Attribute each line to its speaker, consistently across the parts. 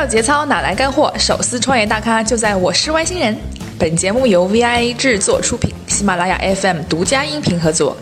Speaker 1: 要节操哪来干货？手撕创业大咖就在我是外星人。本节目由 VIA 制作出品，喜马拉雅 FM 独家音频合作。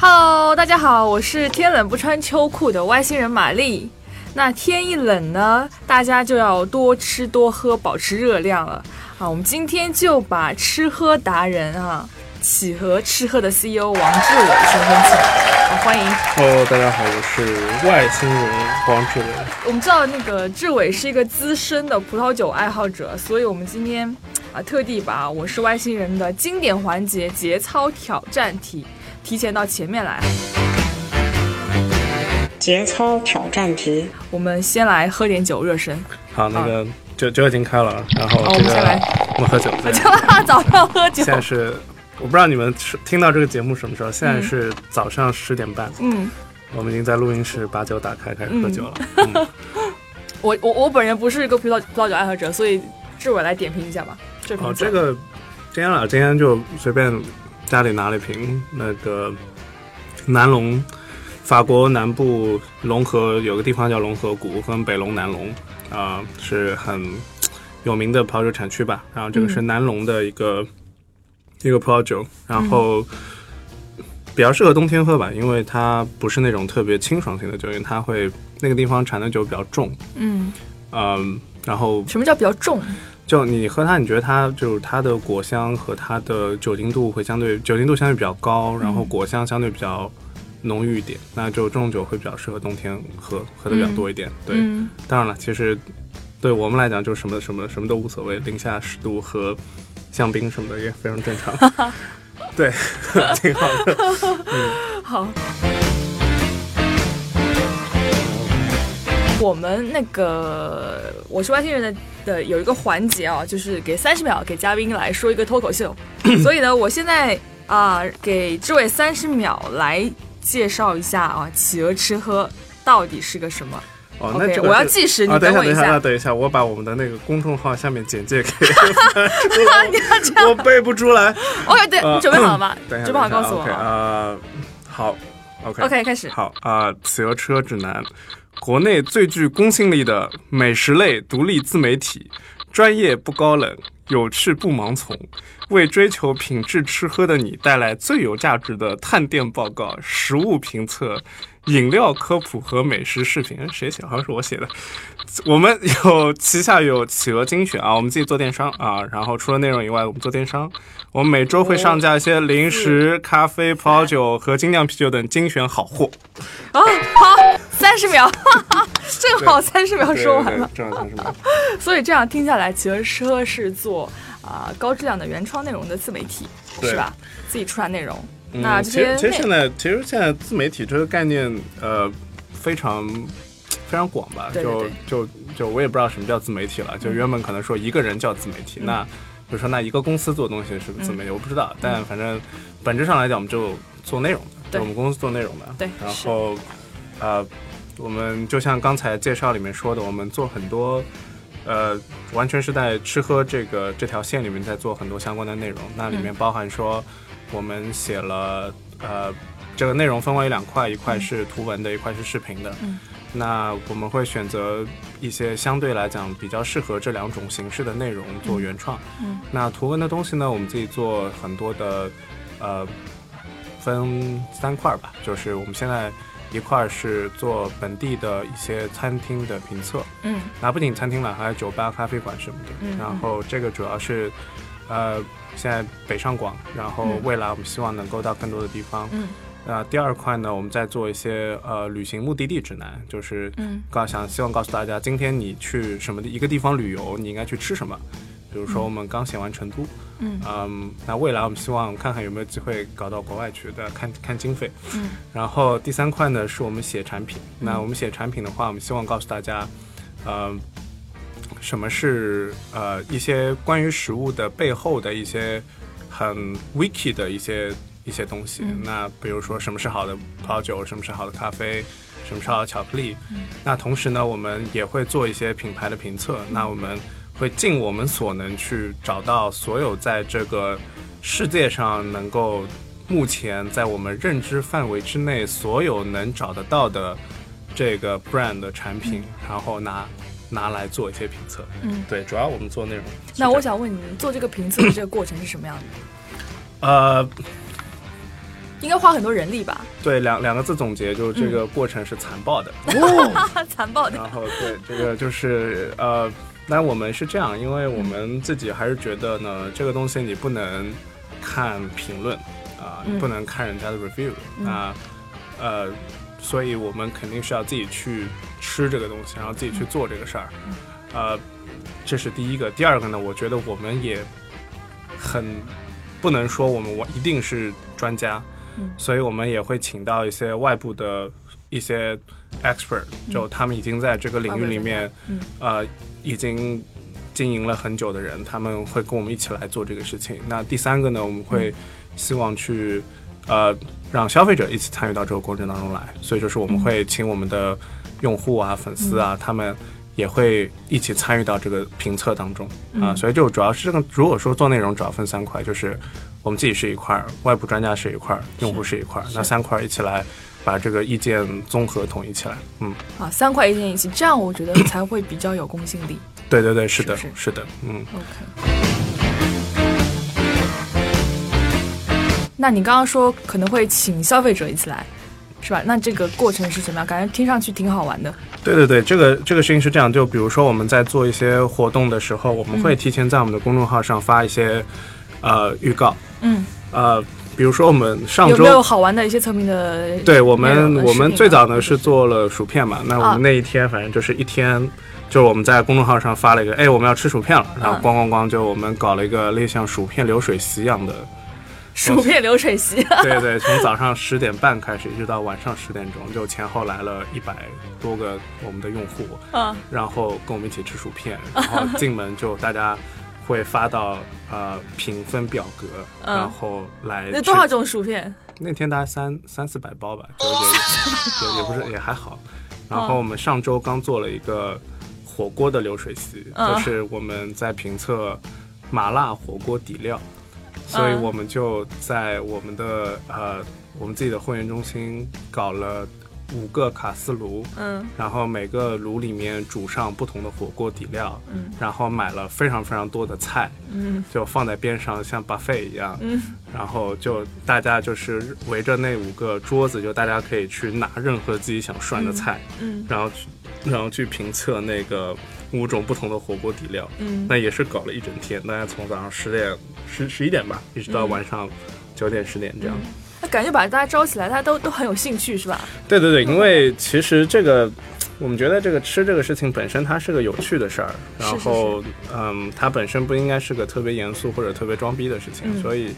Speaker 1: Hello，大家好，我是天冷不穿秋裤的外星人玛丽。那天一冷呢，大家就要多吃多喝，保持热量了。啊，我们今天就把吃喝达人啊。企鹅吃喝的 CEO 王志伟先生，请好欢迎。
Speaker 2: Hello，大家好，我是外星人王志伟。
Speaker 1: 我们知道那个志伟是一个资深的葡萄酒爱好者，所以我们今天啊特地把我是外星人的经典环节节操挑战题提前到前面来。
Speaker 3: 节操挑战题，
Speaker 1: 我们先来喝点酒热身。
Speaker 2: 好，那个酒酒已经开了，然后
Speaker 1: 我们先来，
Speaker 2: 我们喝酒。
Speaker 1: 早上喝酒。
Speaker 2: 现在是。我不知道你们是听到这个节目什么时候？现在是早上十点半。嗯，我们已经在录音室把酒打开，开始喝酒了。
Speaker 1: 我我我本人不是一个葡萄葡萄酒爱好者，所以志伟来点评一下吧。
Speaker 2: 这哦，这个今天了，今天就随便家里拿了一瓶那个南龙，法国南部龙河有个地方叫龙河谷，跟北龙南龙啊是很有名的葡萄酒产区吧。然后这个是南龙的一个。一个葡萄酒，然后比较适合冬天喝吧，因为它不是那种特别清爽型的酒，因为它会那个地方产的酒比较重。嗯嗯，然后
Speaker 1: 什么叫比较重？
Speaker 2: 就你喝它，你觉得它就是它的果香和它的酒精度会相对酒精度相对比较高，然后果香相对比较浓郁一点，那就这种酒会比较适合冬天喝，喝的比较多一点。对，当然了，其实对我们来讲，就什么什么什么都无所谓，零下十度和。香槟什么的也非常正常，对，挺好的。
Speaker 1: 嗯好，我们那个我是外星人的的有一个环节啊，就是给三十秒给嘉宾来说一个脱口秀。所以呢，我现在啊给志伟三十秒来介绍一下啊，企鹅吃喝到底是个什么。
Speaker 2: 哦，那
Speaker 1: 我要计时，你
Speaker 2: 等
Speaker 1: 我一
Speaker 2: 下。等一下，我把我们的那个公众号下面简介给。
Speaker 1: 你要这样，
Speaker 2: 我背不出来。
Speaker 1: OK，对，你准备好了吗？
Speaker 2: 等一下，
Speaker 1: 准备好告诉我。
Speaker 2: 啊，好，OK。
Speaker 1: OK，开始。
Speaker 2: 好啊，企鹅车指南，国内最具公信力的美食类独立自媒体，专业不高冷，有趣不盲从，为追求品质吃喝的你带来最有价值的探店报告、食物评测。饮料科普和美食视频，谁写？好像是我写的。我们有旗下有企鹅精选啊，我们自己做电商啊。然后除了内容以外，我们做电商。我们每周会上架一些零食、咖啡、葡萄酒和精酿啤酒等精选好货。
Speaker 1: 啊，好，三十秒，正好三十秒说完了。
Speaker 2: 正好三十秒。
Speaker 1: 所以这样听下来，企鹅车是做啊高质量的原创内容的自媒体，是吧？自己出产内容。那
Speaker 2: 其实其实现在其实现在自媒体这个概念呃非常非常广吧，就就就我也不知道什么叫自媒体了，就原本可能说一个人叫自媒体，那比如说那一个公司做东西是自媒体，我不知道，但反正本质上来讲，我们就做内容的，我们公司做内容的，
Speaker 1: 对，
Speaker 2: 然后呃我们就像刚才介绍里面说的，我们做很多呃完全是在吃喝这个这条线里面在做很多相关的内容，那里面包含说。我们写了，呃，这个内容分为两块，一块是图文的，一块是视频的。嗯，那我们会选择一些相对来讲比较适合这两种形式的内容做原创。嗯，那图文的东西呢，我们自己做很多的，呃，分三块吧，就是我们现在一块是做本地的一些餐厅的评测。嗯，那不仅餐厅了，还有酒吧、咖啡馆什么的。嗯，然后这个主要是，呃。现在北上广，然后未来我们希望能够到更多的地方。嗯，那第二块呢，我们在做一些呃旅行目的地指南，就是告想希望告诉大家，今天你去什么一个地方旅游，你应该去吃什么。比如说我们刚写完成都，嗯嗯，那未来我们希望看看有没有机会搞到国外去，的，看看经费。嗯，然后第三块呢，是我们写产品。那我们写产品的话，我们希望告诉大家，呃。什么是呃一些关于食物的背后的一些很 wiki 的一些一些东西？那比如说什么是好的葡萄酒，什么是好的咖啡，什么是好的巧克力？那同时呢，我们也会做一些品牌的评测。那我们会尽我们所能去找到所有在这个世界上能够目前在我们认知范围之内所有能找得到的。这个 brand 的产品，然后拿拿来做一些评测。
Speaker 1: 嗯，
Speaker 2: 对，主要我们做内容。
Speaker 1: 那我想问你，做这个评测的这个过程是什么样的？
Speaker 2: 呃，
Speaker 1: 应该花很多人力吧？
Speaker 2: 对，两两个字总结就是这个过程是残暴的。
Speaker 1: 残暴的。
Speaker 2: 然后对这个就是呃，那我们是这样，因为我们自己还是觉得呢，这个东西你不能看评论啊，
Speaker 1: 嗯
Speaker 2: 你不能看人家的 review 啊，呃，所以我们肯定是要自己去吃这个东西，然后自己去做这个事儿。呃，这是第一个。第二个呢，我觉得我们也很不能说我们我一定是专家，
Speaker 1: 嗯
Speaker 2: 所以我们也会请到一些外部的一些 expert，就他们已经在这个领域里面，
Speaker 1: 嗯
Speaker 2: 呃，已经经营了很久的人，他们会跟我们一起来做这个事情。那第三个呢，我们会希望去呃让消费者一起参与到这个过程当中来，所以就是我们会请我们的用户啊、粉丝啊，他们。也会一起参与到这个评测当中啊，所以就主要是这个。如果说做内容，主要分三块，就是我们自己是一块儿，外部专家是一块儿，用户是一块儿，那三块儿一起来把这个意见综合统一起来。嗯，
Speaker 1: 啊，三块意见一起，这样我觉得才会比较有公信力。
Speaker 2: 对对对，是的，
Speaker 1: 是
Speaker 2: 的，嗯。
Speaker 1: OK。那你刚刚说可能会请消费者一起来，是吧？那这个过程是怎么样？感觉听上去挺好玩的。
Speaker 2: 对对对，这个这个事情是这样，就比如说我们在做一些活动的时候，我们会提前在我们的公众号上发一些呃预告，
Speaker 1: 嗯，
Speaker 2: 呃，比如说我们上
Speaker 1: 有没有
Speaker 2: 周。
Speaker 1: 好玩的一些测评的？
Speaker 2: 对我们，我们最早呢是做了薯片嘛，那我
Speaker 1: 啊
Speaker 2: 们那一天反正就是一天，就是我们在公众号上发了一个，哎，我们要吃薯片了，然后
Speaker 1: 嗯
Speaker 2: 咣咣咣，就我们搞了一个类似像薯片流水席一样的，
Speaker 1: 薯片流水席。
Speaker 2: 对对，从早上十点半开始，一直到晚上十点钟，就前后来了一百多个我们的用户，
Speaker 1: 嗯，
Speaker 2: 然后跟我们一起吃薯片，然后 进门就大家会发到呃评分表格，
Speaker 1: 嗯
Speaker 2: 然后来吃
Speaker 1: 那多少种薯片？
Speaker 2: 那天大概三三四百包吧，就也也也不是也还好。然后我们上周刚做了一个火锅的流水席，
Speaker 1: 嗯
Speaker 2: 就是我们在评测麻辣火锅底料，所以
Speaker 1: 嗯
Speaker 2: 我们就在我们的呃我们自己的会员中心搞了五个卡斯炉，
Speaker 1: 嗯。
Speaker 2: 然后每个炉里面煮上不同的火锅底料，
Speaker 1: 嗯。
Speaker 2: 然后买了非常非常多的菜，
Speaker 1: 嗯。
Speaker 2: 就放在边上像 buffet 一样，
Speaker 1: 嗯。
Speaker 2: 然后就大家就是围着那五个桌子，就大家可以去拿任何自己想涮的菜，
Speaker 1: 嗯。
Speaker 2: 然后去然后去评测那个五种不同的火锅底料。
Speaker 1: 嗯
Speaker 2: 那也是搞了一整天，大家从早上十点十十一点吧，一直到晚上九点十点这样。
Speaker 1: 那感觉把大家招起来，大家都都很有兴趣，是吧？
Speaker 2: 对对对，因为其实这个，我们觉得这个吃这个事情本身它是个有趣的事儿，
Speaker 1: 是
Speaker 2: 然后嗯，它本身不应该是个特别严肃或者特别装逼的事情，
Speaker 1: 嗯
Speaker 2: 所以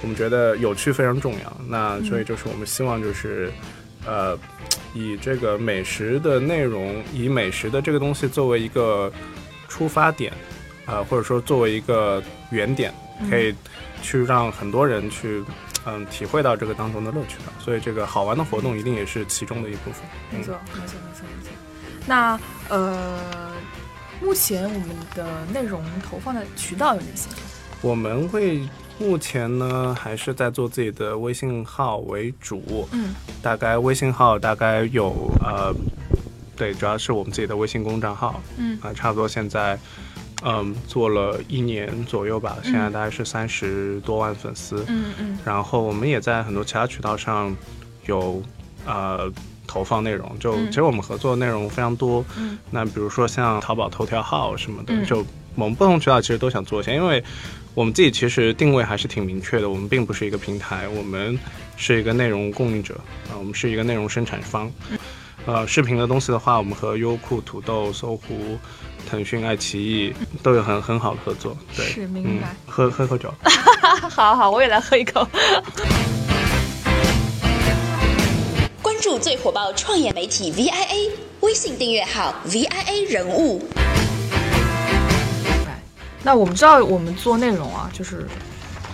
Speaker 2: 我们觉得有趣非常重要。那所以就是我们希望就是呃，以这个美食的内容，以美食的这个东西作为一个出发点，呃，或者说作为一个原点，可以去让很多人去。嗯，体会到这个当中的乐趣吧，所以这个好玩的活动一定也是其中的一部分。
Speaker 1: 没错，没错，没错，没错。那呃，目前我们的内容投放的渠道有哪些？
Speaker 2: 我们会目前呢还是在做自己的微信号为主，
Speaker 1: 嗯，
Speaker 2: 大概微信号大概有呃，对，主要是我们自己的微信公账号，
Speaker 1: 嗯。
Speaker 2: 啊、差不多现在嗯做了一年左右吧，现在大概是三十多万粉丝，
Speaker 1: 嗯嗯。
Speaker 2: 然后我们也在很多其他渠道上有呃投放内容，就、
Speaker 1: 嗯。
Speaker 2: 其实我们合作的内容非常多。
Speaker 1: 嗯，
Speaker 2: 那比如说像淘宝头条号什么的，
Speaker 1: 嗯。
Speaker 2: 就我们不同渠道其实都想做一些，因为我们自己其实定位还是挺明确的，我们并不是一个平台，我们是一个内容供应者啊、我们是一个内容生产方。呃，视频的东西的话，我们和优酷、土豆、搜狐、腾讯、爱奇艺都有很很好的合作。对，
Speaker 1: 是明
Speaker 2: 嗯
Speaker 1: 白，
Speaker 2: 喝喝口酒。
Speaker 1: 好好，我也来喝一口。
Speaker 4: 关注最火爆创业媒体 VIA，微信订阅号 VIA 人物。
Speaker 1: 那我们知道，我们做内容啊，就是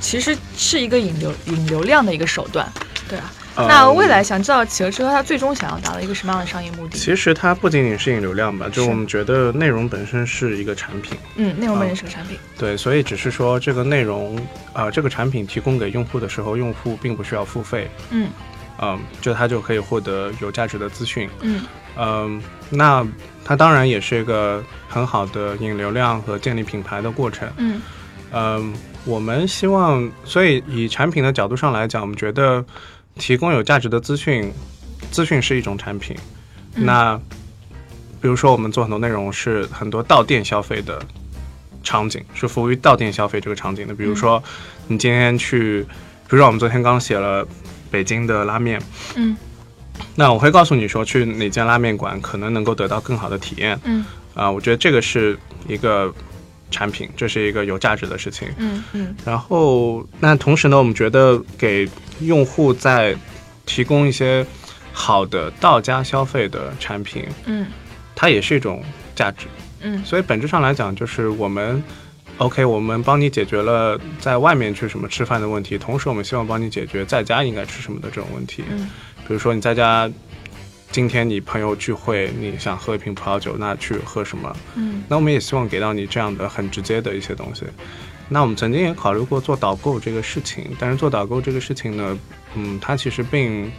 Speaker 1: 其实是一个引流引流量的一个手段，对啊。
Speaker 2: 呃
Speaker 1: 那未来想知道企鹅车它最终想要达到一个什么样的商业目的？
Speaker 2: 其实它不仅仅是引流量吧，就是我们觉得内容本身是一个产品，
Speaker 1: 嗯，内容本身是个产品。
Speaker 2: 对，所以只是说这个内容啊、呃这个产品提供给用户的时候，用户并不需要付费，
Speaker 1: 嗯
Speaker 2: 嗯，就他就可以获得有价值的资讯。
Speaker 1: 嗯
Speaker 2: 嗯，那它当然也是一个很好的引流量和建立品牌的过程。
Speaker 1: 嗯
Speaker 2: 嗯，我们希望，所以以产品的角度上来讲，我们觉得提供有价值的资讯，资讯是一种产品。那比如说，我们做很多内容是很多到店消费的场景，是服务于到店消费这个场景的。比如说，你今天去，比如说我们昨天刚写了北京的拉面，
Speaker 1: 嗯
Speaker 2: 那我会告诉你说，去哪间拉面馆可能能够得到更好的体验。
Speaker 1: 嗯
Speaker 2: 啊、我觉得这个是一个产品，这是一个有价值的事情。
Speaker 1: 嗯嗯
Speaker 2: 然后，那同时呢，我们觉得给用户在提供一些好的到家消费的产品，
Speaker 1: 嗯
Speaker 2: 它也是一种价值。
Speaker 1: 嗯
Speaker 2: 所以本质上来讲，就是我们 OK，我们帮你解决了在外面去什么吃饭的问题，同时我们希望帮你解决在家应该吃什么的这种问题。
Speaker 1: 嗯
Speaker 2: 比如说你在家，今天你朋友聚会，你想喝一瓶葡萄酒，那去喝什么？
Speaker 1: 嗯
Speaker 2: 那我们也希望给到你这样的很直接的一些东西。那我们曾经也考虑过做导购这个事情，但是做导购这个事情呢，嗯，它其实并，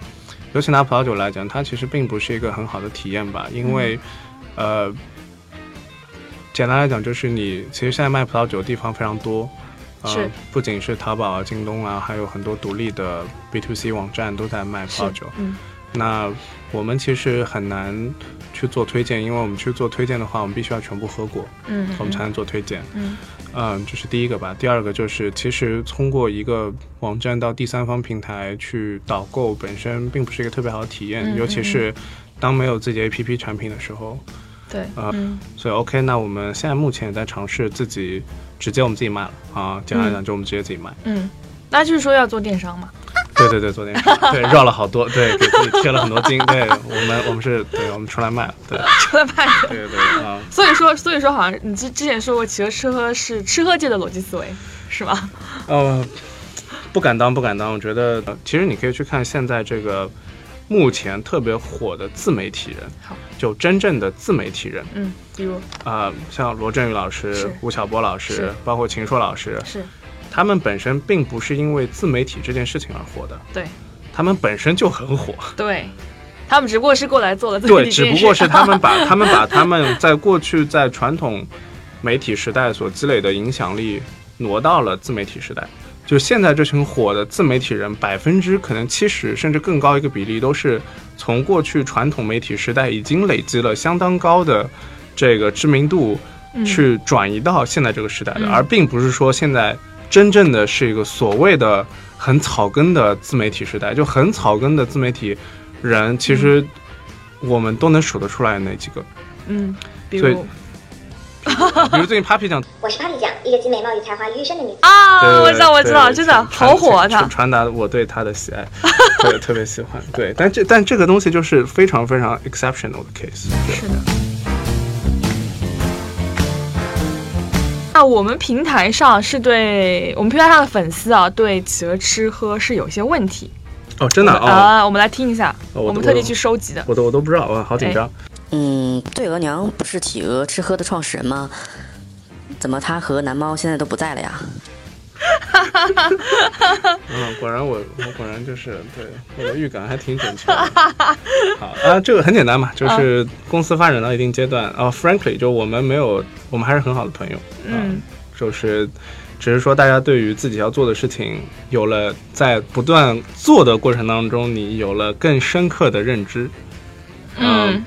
Speaker 2: 尤其拿葡萄酒来讲，它其实并不是一个很好的体验吧，因为，呃，简单来讲就是你其实现在卖葡萄酒的地方非常多。呃，不仅是淘宝啊、京东啊，还有很多独立的 B to C 网站都在卖葡萄酒。
Speaker 1: 嗯
Speaker 2: 那我们其实很难去做推荐，因为我们去做推荐的话，我们必须要全部喝过，
Speaker 1: 嗯
Speaker 2: 我们才能做推荐。
Speaker 1: 嗯
Speaker 2: 嗯，这是第一个吧。第二个就是，其实通过一个网站到第三方平台去导购，本身并不是一个特别好的体验，
Speaker 1: 嗯
Speaker 2: 尤其是当没有自己 APP 产品的时候。
Speaker 1: 对
Speaker 2: 啊
Speaker 1: 嗯
Speaker 2: 所以 OK，那我们现在目前也在尝试自己直接我们自己卖了啊。简单来讲，就我们直接自己卖。
Speaker 1: 嗯，那就是说要做电商嘛。
Speaker 2: 对对对，做电商，对绕了好多，对，给自己贴了很多金。对我们，我们是对，我们出来卖了，对，
Speaker 1: 出来卖了。
Speaker 2: 对对对啊。
Speaker 1: 所以说，所以说，好像你之之前说过，企鹅吃喝是吃喝界的逻辑思维，是吗？
Speaker 2: 呃，不敢当，不敢当。我觉得，呃其实你可以去看现在这个目前特别火的自媒体人，
Speaker 1: 好，
Speaker 2: 就真正的自媒体人。
Speaker 1: 嗯，比如？
Speaker 2: 啊、像罗振宇老师、吴晓波老师，包括秦朔老师，
Speaker 1: 是。
Speaker 2: 他们本身并不是因为自媒体这件事情而火的，
Speaker 1: 对。
Speaker 2: 他们本身就很火。
Speaker 1: 对，他们只不过是过来做了自己
Speaker 2: 对，只不过是他们把 他们把他们在过去在传统媒体时代所积累的影响力挪到了自媒体时代。就现在这群火的自媒体人，百分之可能七十甚至更高一个比例，都是从过去传统媒体时代已经累积了相当高的这个知名度，去转移到现在这个时代的，
Speaker 1: 嗯
Speaker 2: 而并不是说现在真正的是一个所谓的很草根的自媒体时代。就很草根的自媒体人，其实我们都能数得出来哪几个。
Speaker 1: 嗯，比
Speaker 2: 所 比如最近 Papi 酱，
Speaker 5: 我是 Papi 酱，一个集美貌与才华于一身的女子。
Speaker 1: 啊，我知道，我知道，真的好火啊，他
Speaker 2: 传传达我对他的喜爱，对，特别喜欢。对，但这但这个东西就是非常非常 exceptional 的 case。
Speaker 1: 是的。那我们平台上是对我们平台上的粉丝啊，对企鹅吃喝是有一些问题
Speaker 2: 哦，真的哦，
Speaker 1: 啊，我们来听一下，
Speaker 2: 哦我
Speaker 1: 我们特地去收集的。
Speaker 2: 我都我都不知道，我好紧张。
Speaker 6: 嗯，对额娘不是企鹅吃喝的创始人吗？怎么他和蓝猫现在都不在了呀？
Speaker 2: 嗯，果然我我果然就是对我的预感还挺准确的。好啊，这个很简单嘛，就是公司发展到一定阶段啊、f r a n k l y 就我们没有，我们还是很好的朋友。
Speaker 1: 嗯，
Speaker 2: 就是只是说大家对于自己要做的事情有了在不断做的过程当中，你有了更深刻的认知。
Speaker 1: 嗯，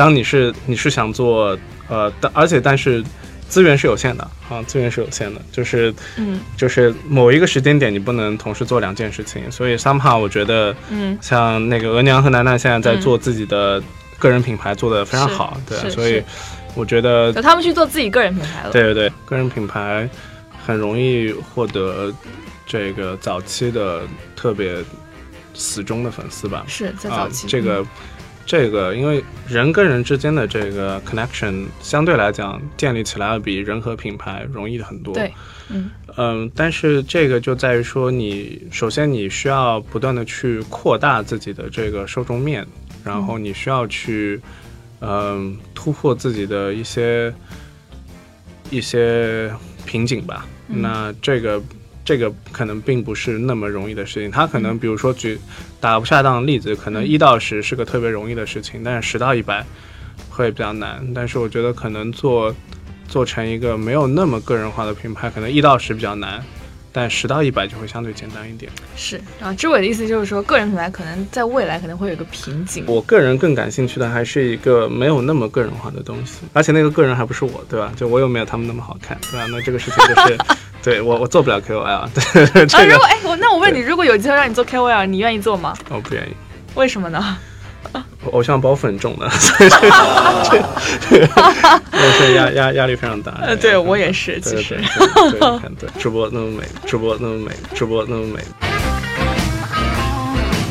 Speaker 2: 当你是你是想做呃，但而且但是资源是有限的啊，资源是有限的，就是
Speaker 1: 嗯。
Speaker 2: 就是某一个时间点你不能同时做两件事情，所以 somehow 我觉得
Speaker 1: 嗯。
Speaker 2: 像那个额娘和楠楠现在在
Speaker 1: 嗯
Speaker 2: 做自己的个人品牌，做的非常
Speaker 1: 是
Speaker 2: 好，对，所以我觉得
Speaker 1: 有他们去做自己个人品牌了。
Speaker 2: 对对对，个人品牌很容易获得这个早期的特别死忠的粉丝吧。
Speaker 1: 是在
Speaker 2: 啊
Speaker 1: 早期，，
Speaker 2: 这个这个，因为人跟人之间的这个 connection 相对来讲建立起来要比人和品牌容易很多。
Speaker 1: 对，嗯
Speaker 2: 嗯，但是这个就在于说你，首先你需要不断的去扩大自己的这个受众面，然后你需要去，嗯，突破自己的一些一些瓶颈吧。
Speaker 1: 嗯
Speaker 2: 那这个这个可能并不是那么容易的事情。它可能比如说举打不下当的例子，可能一到十是个特别容易的事情，但是十到一百会比较难。但是我觉得可能做做成一个没有那么个人化的品牌，可能一到十比较难。但十到一百就会相对简单一点。
Speaker 1: 是啊，志伟的意思就是说，个人品牌可能在未来可能会有一个瓶颈。
Speaker 2: 我个人更感兴趣的还是一个没有那么个人化的东西，而且那个个人还不是我，对吧？就我又没有他们那么好看，对吧？那这个事情就是，对我我做不了 KOL，对
Speaker 1: 啊，
Speaker 2: 这个
Speaker 1: 如果哎，我那我问你，如果有机会让你做 KOL，你愿意做吗？
Speaker 2: 我不愿意。
Speaker 1: 为什么呢？
Speaker 2: 我偶像包袱很重的，所以这个压压压力非常大。
Speaker 1: 呃，对我也是，其实
Speaker 2: 对对对对，你 看对，直播那么美，直播那么美，直播那么美。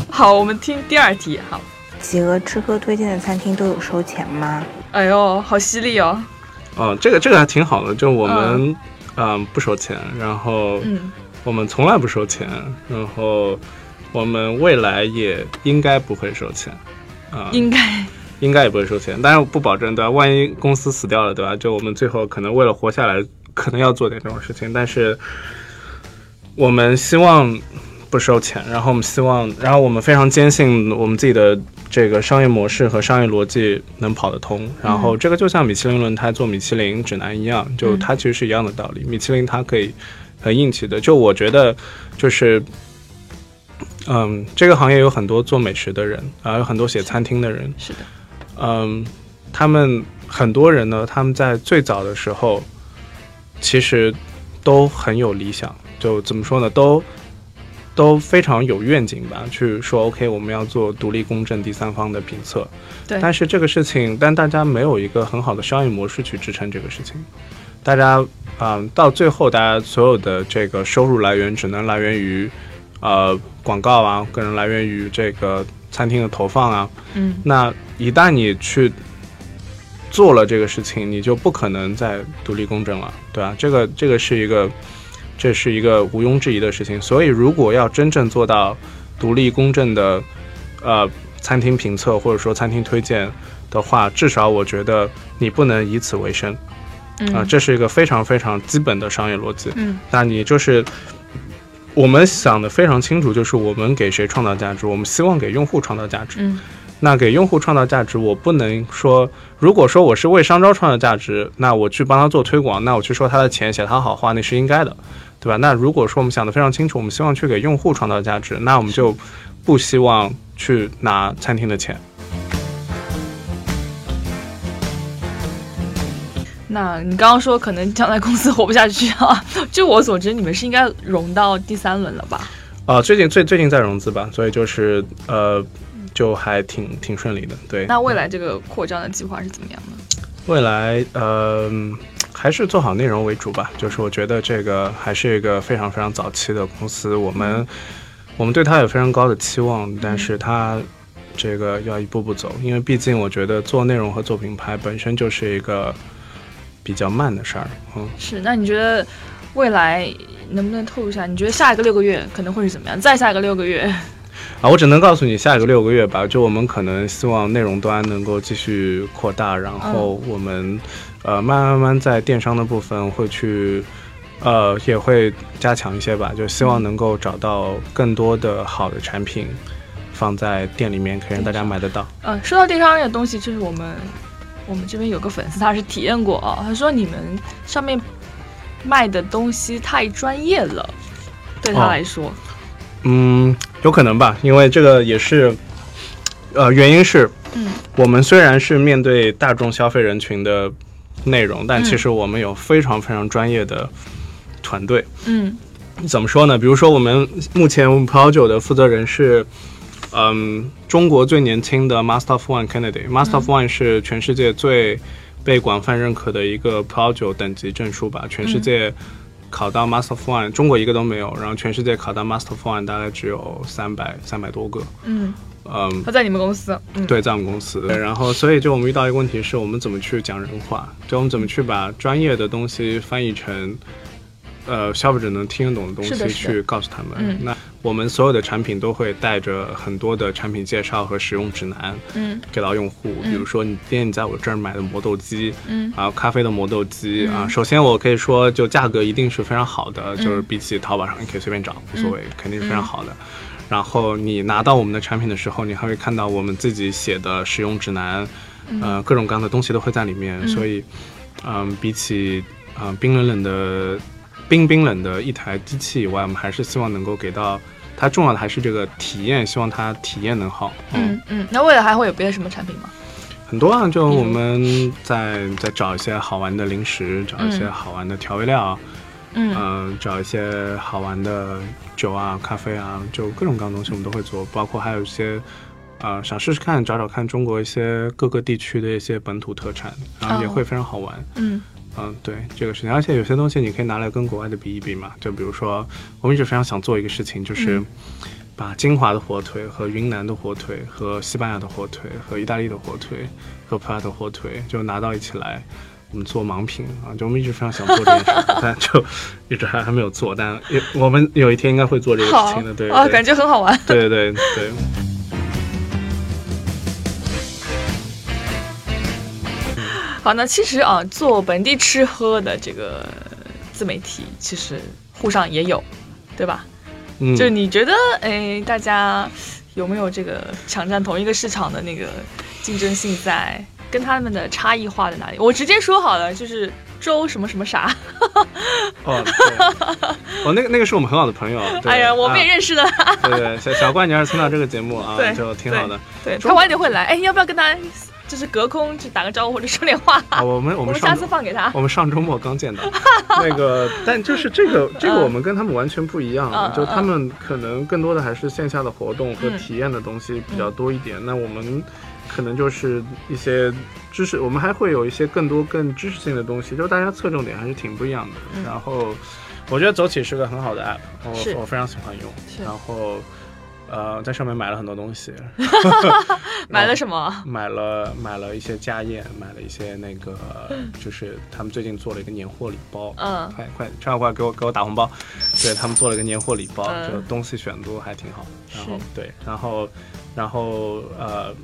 Speaker 1: 好，我们听第二题。好，
Speaker 7: 企鹅吃喝推荐的餐厅都有收钱吗？
Speaker 1: 哎呦，好犀利哦！
Speaker 2: 哦，这个这个还挺好的，就我们嗯不收钱，然后
Speaker 1: 嗯
Speaker 2: 我们从来不收钱，然后我们未来也应该不会收钱，啊、
Speaker 1: 应该
Speaker 2: 应该也不会收钱，但是不保证，对吧？万一公司死掉了，对吧？就我们最后可能为了活下来，可能要做点这种事情，但是我们希望不收钱，然后我们希望，然后我们非常坚信我们自己的这个商业模式和商业逻辑能跑得通，然后这个就像米其林轮胎做米其林指南一样，就它其实是一样的道理。米其林它可以很硬气的，就我觉得就是。嗯，这个行业有很多做美食的人啊、有很多写餐厅的人，
Speaker 1: 是的，
Speaker 2: 嗯，他们很多人呢，他们在最早的时候，其实都很有理想，就怎么说呢，都都非常有愿景吧，去说 OK，我们要做独立公正第三方的评测。
Speaker 1: 对
Speaker 2: 但是这个事情，但大家没有一个很好的商业模式去支撑这个事情，大家啊、到最后，大家所有的这个收入来源只能来源于呃广告啊，可能来源于这个餐厅的投放啊。
Speaker 1: 嗯，
Speaker 2: 那一旦你去做了这个事情，你就不可能再独立公正了，对吧？这个这个是一个，这是一个毋庸置疑的事情。所以，如果要真正做到独立公正的呃餐厅评测或者说餐厅推荐的话，至少我觉得你不能以此为生啊、
Speaker 1: 嗯
Speaker 2: 这是一个非常非常基本的商业逻辑。
Speaker 1: 嗯，
Speaker 2: 那你就是我们想的非常清楚，就是我们给谁创造价值，我们希望给用户创造价值。
Speaker 1: 嗯，
Speaker 2: 那给用户创造价值，我不能说，如果说我是为商招创造价值，那我去帮他做推广，那我去说他的钱，写他好话，那是应该的，对吧？那如果说我们想的非常清楚，我们希望去给用户创造价值，那我们就不希望去拿餐厅的钱。
Speaker 1: 那你刚刚说可能将来公司活不下去啊？据我所知，你们是应该融到第三轮了吧？
Speaker 2: 啊、最近最最近在融资吧，所以就是呃，就还挺挺顺利的，对。
Speaker 1: 那未来这个扩张的计划是怎么样的？
Speaker 2: 未来，呃，还是做好内容为主吧。就是我觉得这个还是一个非常非常早期的公司，我们我们对它有非常高的期望，但是它这个要一步步走，因为毕竟我觉得做内容和做品牌本身就是一个比较慢的事儿。嗯，
Speaker 1: 是，那你觉得未来能不能透露一下？你觉得下一个六个月可能会是怎么样？再下一个六个月，
Speaker 2: 啊，我只能告诉你，下一个六个月吧，就我们可能希望内容端能够继续扩大，然后我们、呃慢慢慢慢在电商的部分会去呃也会加强一些吧，就希望能够找到更多的好的产品放在店里面，可以让大家买得到。
Speaker 1: 呃，说到电商这个东西，就是我们我们这边有个粉丝他是体验过啊，他说你们上面卖的东西太专业了，对他
Speaker 2: 哦
Speaker 1: 来说，
Speaker 2: 嗯，有可能吧，因为这个也是，呃，原因是，
Speaker 1: 嗯，
Speaker 2: 我们虽然是面对大众消费人群的内容，但其实我们有非常非常专业的团队。
Speaker 1: 嗯
Speaker 2: 怎么说呢？比如说，我们目前我们葡萄酒的负责人是，嗯，中国最年轻的 Master of Wine Candidate。Master of Wine 是全世界最被广泛认可的一个葡萄酒等级证书吧。全世界考到 Master of Wine，中国一个都没有，然后全世界考到 Master of Wine 大概只有三百三百多个。
Speaker 1: 嗯，
Speaker 2: 嗯，
Speaker 1: 他在你们公司，嗯，
Speaker 2: 对，在我们公司。对然后，所以就我们遇到一个问题是我们怎么去讲人话，就我们怎么去把专业的东西翻译成。呃，消费者能听得懂的东西去告诉他们。
Speaker 1: 嗯
Speaker 2: 那我们所有的产品都会带着很多的产品介绍和使用指南，
Speaker 1: 嗯，
Speaker 2: 给到用户。比如说，你今天你在我这儿买的磨豆机，
Speaker 1: 嗯，
Speaker 2: 啊，咖啡的磨豆机啊，首先我可以说，就价格一定是非常好的，就是比起淘宝上你可以随便找，无所谓，肯定是非常好的。然后你拿到我们的产品的时候，你还会看到我们自己写的使用指南，呃，各种各样的东西都会在里面。所以，嗯，比起啊冰冷冷的冰冰冷的一台机器以外，我们还是希望能够给到它重要的还是这个体验，希望它体验能好。
Speaker 1: 嗯嗯，那未来还会有别的什么产品吗？
Speaker 2: 很多啊，就我们在在找一些好玩的零食，找一些好玩的调味料。
Speaker 1: 嗯
Speaker 2: 嗯，找一些好玩的酒啊、咖啡啊，就各种各样的东西我们都会做，包括还有一些，呃，想试试看，找找看中国一些各个地区的一些本土特产，然后也会非常好玩。
Speaker 1: 嗯
Speaker 2: 嗯，对这个事情，而且有些东西你可以拿来跟国外的比一比嘛，就比如说，我们一直非常想做一个事情，就是把金华的火腿和云南的火腿和西班牙的火腿和意大利的火腿和普洱的火腿就拿到一起来。我们做盲品啊，就我们一直非常想做这件事，但就一直还还没有做。但有我们有一天应该会做这个事情的，对
Speaker 1: 啊，感觉很好玩。
Speaker 2: 对对对。
Speaker 1: 好，那其实啊，做本地吃喝的这个自媒体，其实沪上也有，对吧？
Speaker 2: 嗯，
Speaker 1: 就你觉得，哎，大家有没有这个抢占同一个市场的那个竞争性在？跟他们的差异化在哪里？我直接说好了，就是周什么什么啥。
Speaker 2: 哦，哦，那个那个是我们很好的朋友。
Speaker 1: 哎呀，我们也认识的。
Speaker 2: 对对，小小怪，你要是听到这个节目啊，就挺好的。
Speaker 1: 对他晚点会来，哎，要不要跟他就是隔空去打个招呼或者说点话？
Speaker 2: 啊我们
Speaker 1: 我
Speaker 2: 们
Speaker 1: 下次放给他。
Speaker 2: 我们上周末刚见到那个，但就是这个这个我们跟他们完全不一样，就他们可能更多的还是线下的活动和体验的东西比较多一点。那我们。可能就是一些知识，我们还会有一些更多更知识性的东西，就是大家侧重点还是挺不一样的。然后，我觉得走起是个很好的 app，我我非常喜欢用。然后，呃，在上面买了很多东西。
Speaker 1: 买了什么？
Speaker 2: 买了买了一些家宴，买了一些那个，就是他们最近做了一个年货礼包。嗯，快快，趁快给我给我打红包。对他们做了一个年货礼包，就东西选都还挺好。然后对，然后然后呃。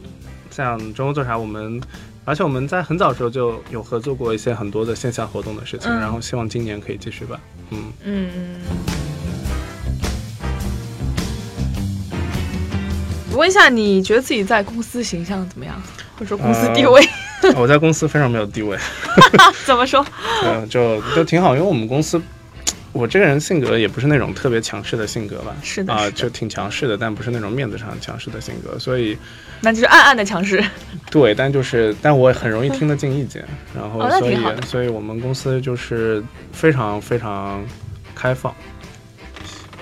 Speaker 2: 像中国做啥，我们，而且我们在很早时候就有合作过一些很多的线下活动的事情，然后希望今年可以继续吧。嗯嗯
Speaker 1: 问一下，你觉得自己在公司形象怎么样，或者说公司地位？
Speaker 2: 我在公司非常没有地位。
Speaker 1: 怎么说？
Speaker 2: 嗯，就就挺好，因为我们公司。我这个人性格也不是那种特别强势的性格吧，
Speaker 1: 是的
Speaker 2: 啊，就挺强势的，但不是那种面子上强势的性格，所以
Speaker 1: 那就是暗暗的强势。
Speaker 2: 对，但就是但我很容易听得进意见，然后所以所以我们公司就是非常非常开放。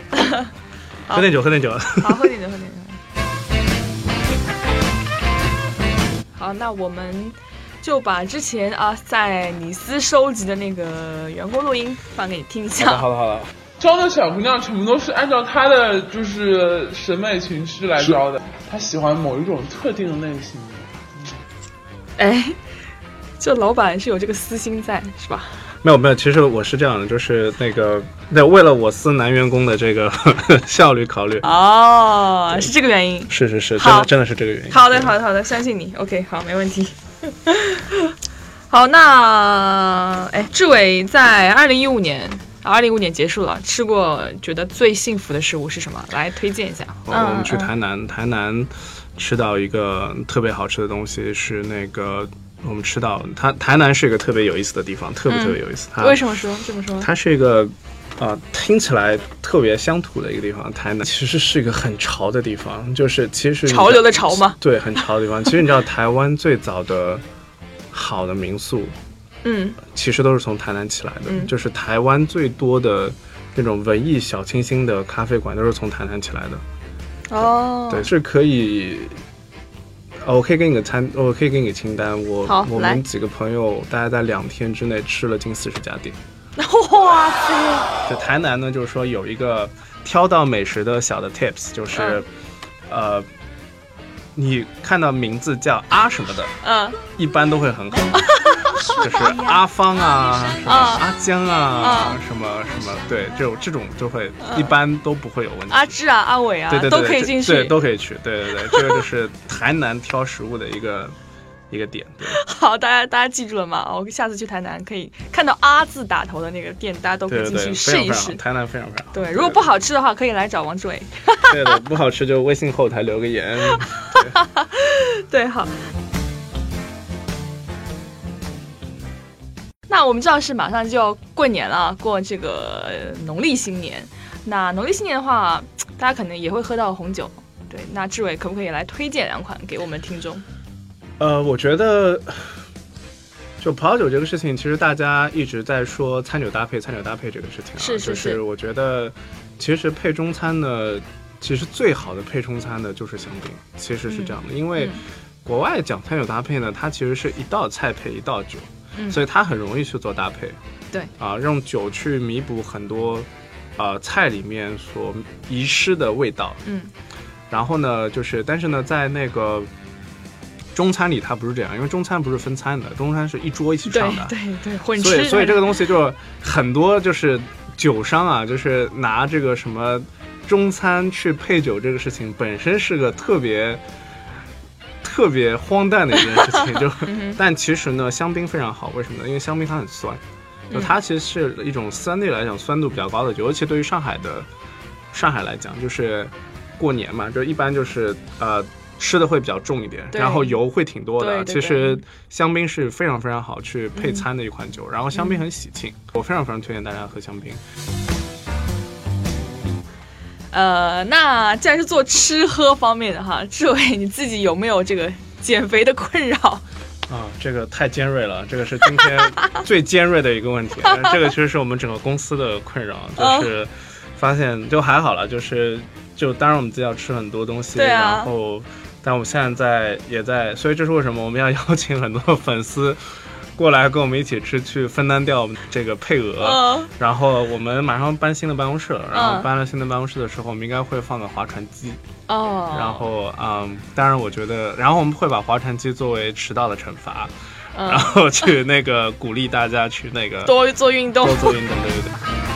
Speaker 2: 喝点酒，喝点酒。
Speaker 1: 好，喝点酒，喝点酒。好，那我们。就把之前啊在尼斯收集的那个员工录音放给你听一下。
Speaker 2: 好的好的。
Speaker 8: 招的小姑娘全部都是按照她的就是审美情趣来招的，她喜欢某一种特定的类型。
Speaker 1: 哎，这老板是有这个私心在是吧？
Speaker 2: 没有没有，其实我是这样的，就是那个那为了我司男员工的这个 效率考虑。
Speaker 1: 哦，是这个原因。
Speaker 2: 是是是，真的真的是这个原因。
Speaker 1: 好的好的好的，相信你。OK，好，没问题。好，那哎，志伟在二零一五年，二零一五年结束了，吃过觉得最幸福的食物是什么？来推荐一下。
Speaker 2: 我们去台南，台南吃到一个特别好吃的东西，是那个我们吃到，它台南是一个特别有意思的地方，特别特别有意思。
Speaker 1: 为什么说这么说？
Speaker 2: 它是一个啊，听起来特别乡土的一个地方。台南其实是一个很潮的地方，就是其实
Speaker 1: 潮流的潮吗？
Speaker 2: 对，很潮的地方。其实你知道，台湾最早的。好的民宿，
Speaker 1: 嗯，
Speaker 2: 其实都是从台南起来的。就是台湾最多的那种文艺小清新的咖啡馆，都是从台南起来的。
Speaker 1: 哦，
Speaker 2: 对，是可以。我可以给你个餐，我可以给你个清单。我我们几个朋友，大概在两天之内吃了近四十家店。
Speaker 1: 哇塞！
Speaker 2: 就台南呢，就是说有一个挑到美食的小的 tips，就是呃。你看到名字叫阿什么的，
Speaker 1: 嗯，
Speaker 2: 一般都会很好。就是阿芳啊，什么
Speaker 1: 啊
Speaker 2: 阿江啊
Speaker 1: 啊，
Speaker 2: 什么什么，对，这种这种就会一般都不会有问题。
Speaker 1: 阿志啊、阿伟啊
Speaker 2: 对对对，
Speaker 1: 都可以进去。
Speaker 2: 对，都可以去。对对对，这个就是台南挑食物的一个一个点。对
Speaker 1: 好，大家大家记住了吗？我下次去台南可以看到“阿”字打头的那个店，大家都可以进去试一试。
Speaker 2: 台南非常非常好。
Speaker 1: 对，如果不好吃的话，可以来找王志伟。
Speaker 2: 对的，不好吃就微信后台留个言。
Speaker 1: 对，好。那我们知道是马上就要过年了，过这个呃农历新年。那农历新年的话，大家可能也会喝到红酒。对，那志伟可不可以来推荐两款给我们听众？
Speaker 2: 呃，我觉得就葡萄酒这个事情，其实大家一直在说餐酒搭配，餐酒搭配这个事情啊，
Speaker 1: 是是
Speaker 2: 就是是我觉得其实配中餐呢，其实最好的配中餐的就是香槟，其实是这样的，因为
Speaker 1: 嗯
Speaker 2: 国外讲餐酒搭配呢，它其实是一道菜配一道酒，
Speaker 1: 嗯
Speaker 2: 所以它很容易去做搭配。
Speaker 1: 对
Speaker 2: 啊，用酒去弥补很多呃菜里面所遗失的味道。
Speaker 1: 嗯，
Speaker 2: 然后呢，就是但是呢，在那个中餐里它不是这样，因为中餐不是分餐的，中餐是一桌一起
Speaker 1: 对
Speaker 2: 上的。
Speaker 1: 对对，混
Speaker 2: 所以
Speaker 1: 吃。
Speaker 2: 所以这个东西就很多就是酒商啊，就是拿这个什么中餐去配酒这个事情本身是个特别特别荒诞的一件事情，就
Speaker 1: 嗯
Speaker 2: 但其实呢，香槟非常好，为什么呢？因为香槟它很酸，就它其实是一种相对来讲酸度比较高的酒，尤其对于上海的上海来讲，就是过年嘛，就一般就是呃。吃的会比较重一点，然后油会挺多的。其实香槟是非常非常好去配餐的一款
Speaker 1: 嗯
Speaker 2: 酒，然后香槟很喜庆，我非常非常推荐大家喝香槟。
Speaker 1: 呃，那既然是做吃喝方面的哈，志伟你自己有没有这个减肥的困扰？
Speaker 2: 啊，这个太尖锐了，这个是今天 最尖锐的一个问题。这个其实是我们整个公司的困扰，
Speaker 1: 嗯
Speaker 2: 就是发现就还好了，就是就当然我们自己要吃很多东西，然后但我们现在在也在，所以这是为什么我们要邀请很多粉丝过来跟我们一起吃，去分担掉这个配额。
Speaker 1: 嗯，
Speaker 2: 然后我们马上搬新的办公室了，然后
Speaker 1: 嗯
Speaker 2: 搬了新的办公室的时候，我们应该会放个划船机。
Speaker 1: 哦，
Speaker 2: 然后嗯，当然我觉得，然后我们会把划船机作为迟到的惩罚，
Speaker 1: 嗯
Speaker 2: 然后去那个鼓励大家去那个
Speaker 1: 多做运动
Speaker 2: 多。做运动，对对对。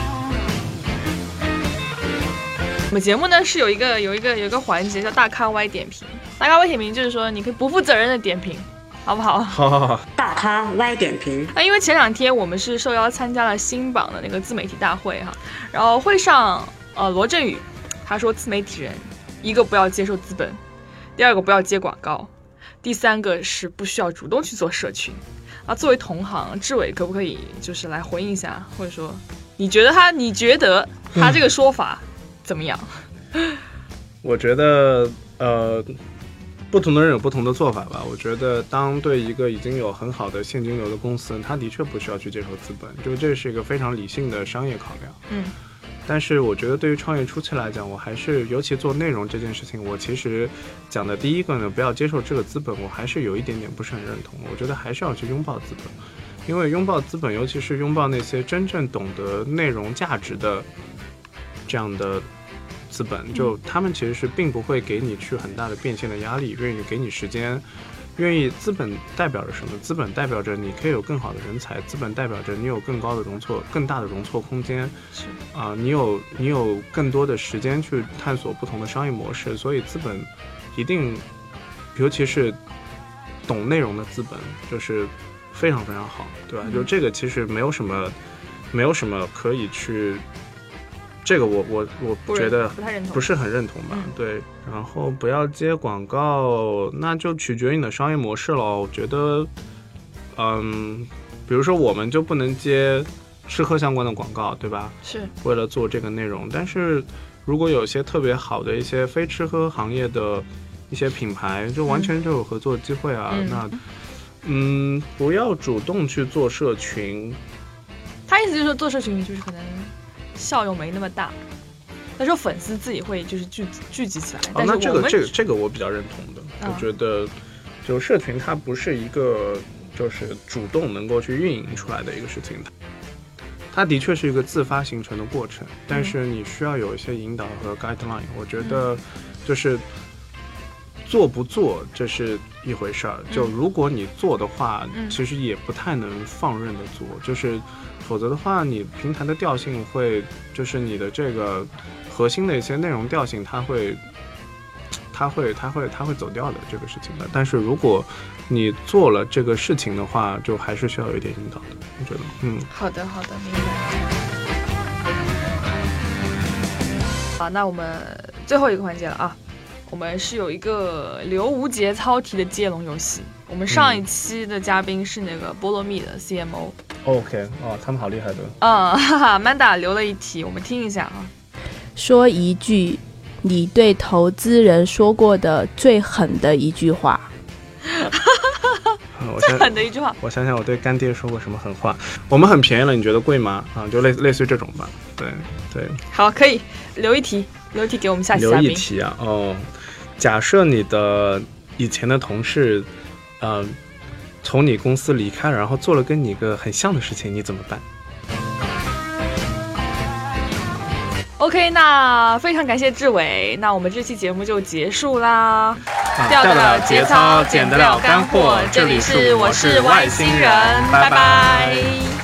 Speaker 1: 我们节目呢是有一个有一个有一个环节叫大咖 Y 点评，大咖 Y 点评就是说你可以不负责任的点评，好不好？
Speaker 2: 好好好，
Speaker 3: 大咖 Y 点评，
Speaker 1: 那因为前两天我们是受邀参加了新榜的那个自媒体大会哈，然后会上呃罗振宇他说自媒体人一个不要接受资本，第二个不要接广告，第三个是不需要主动去做社群。啊，作为同行，志伟可不可以就是来回应一下，或者说你觉得他你觉得他这个说法怎么样？
Speaker 2: 我觉得呃，不同的人有不同的做法吧。我觉得当对一个已经有很好的现金流的公司，它的确不需要去接受资本，就这是一个非常理性的商业考量。
Speaker 1: 嗯。
Speaker 2: 但是我觉得对于创业初期来讲，我还是尤其做内容这件事情，我其实讲的第一个呢，不要接受这个资本，我还是有一点点不是很认同。我觉得还是要去拥抱资本，因为拥抱资本，尤其是拥抱那些真正懂得内容价值的这样的资本，就他们其实是并不会给你去很大的变现的压力，愿意给你时间。愿意资本代表着什么？资本代表着你可以有更好的人才，资本代表着你有更高的容错、更大的容错空间。
Speaker 1: 是
Speaker 2: 啊、你有你有更多的时间去探索不同的商业模式，所以资本一定，尤其是懂内容的资本，就是非常非常好，对吧？
Speaker 1: 嗯
Speaker 2: 就这个其实没有什么，没有什么可以去，这个我我我觉得
Speaker 1: 不太认同
Speaker 2: 不是很认同吧？
Speaker 1: 嗯
Speaker 2: 对，然后不要接广告，那就取决于你的商业模式了。我觉得，嗯，比如说我们就不能接吃喝相关的广告，对吧？
Speaker 1: 是
Speaker 2: 为了做这个内容，但是如果有些特别好的一些非吃喝行业的一些品牌，就完全就有合作机会啊。
Speaker 1: 嗯
Speaker 2: 那嗯，不要主动去做社群，
Speaker 1: 他意思就是说做社群就是可能效用没那么大。他说粉丝自己会就是聚聚集起来，
Speaker 2: 哦，那这个
Speaker 1: 但是我们
Speaker 2: 这个这个我比较认同的。
Speaker 1: 嗯
Speaker 2: 我觉得，就社群它不是一个就是主动能够去运营出来的一个事情，它的确是一个自发形成的过程，但是你需要有一些引导和 guideline。我觉得就是做不做这是一回事儿。就如果你做的话，
Speaker 1: 嗯
Speaker 2: 其实也不太能放任的做，就是否则的话，你平台的调性会，就是你的这个核心的一些内容调性，它会。它会，它会，它会走掉的这个事情的。但是如果你做了这个事情的话，就还是需要有一点引导的。我觉得，嗯，
Speaker 1: 好的，好的，明白。好，那我们最后一个环节了啊，我们是有一个留无节操题的接龙游戏。我们上一期的嘉宾是那个菠萝蜜的
Speaker 2: CMO，OK，哦，他们好厉害的。
Speaker 1: 嗯，哈哈，Manda 留了一题，我们听一下啊。
Speaker 9: 说一句你对投资人说过的最狠的一句话。
Speaker 2: 嗯我
Speaker 1: 最狠的一句话，
Speaker 2: 我想想，我对干爹说过什么狠话？我们很便宜了，你觉得贵吗？啊，就类类似于这种吧。对对，
Speaker 1: 好，可以留一题，留一题给我们下期
Speaker 2: 留
Speaker 1: 嘉宾。
Speaker 2: 一题啊。哦，假设你的以前的同事，嗯、从你公司离开了，然后做了跟你一个很像的事情，你怎么办
Speaker 1: ？OK，那非常感谢志伟，那我们这期节目就结束啦。掉得了节操，减得了干货。这里是我是外星人，拜拜